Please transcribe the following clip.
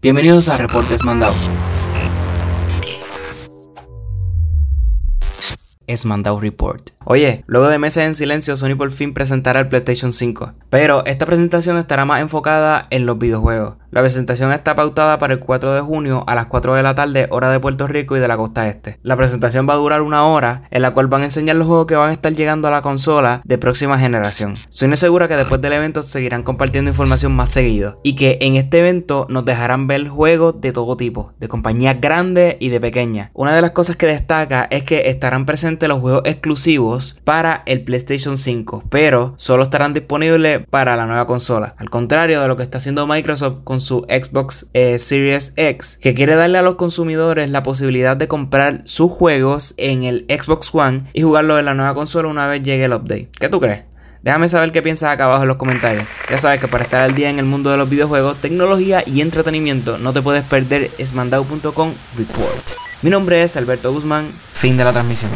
Bienvenidos a Reportes Mandado. Es Mandao Report. Oye, luego de meses en silencio, Sony por fin presentará el PlayStation 5. Pero esta presentación estará más enfocada en los videojuegos. La presentación está pautada para el 4 de junio a las 4 de la tarde, hora de Puerto Rico y de la costa este. La presentación va a durar una hora, en la cual van a enseñar los juegos que van a estar llegando a la consola de próxima generación. Soy segura que después del evento seguirán compartiendo información más seguido y que en este evento nos dejarán ver juegos de todo tipo, de compañías grandes y de pequeñas. Una de las cosas que destaca es que estarán presentes los juegos exclusivos para el PlayStation 5, pero solo estarán disponibles para la nueva consola. Al contrario de lo que está haciendo Microsoft con su Xbox eh, Series X, que quiere darle a los consumidores la posibilidad de comprar sus juegos en el Xbox One y jugarlo en la nueva consola una vez llegue el update. ¿Qué tú crees? Déjame saber qué piensas acá abajo en los comentarios. Ya sabes que para estar al día en el mundo de los videojuegos, tecnología y entretenimiento, no te puedes perder esmandau.com Report. Mi nombre es Alberto Guzmán, fin de la transmisión.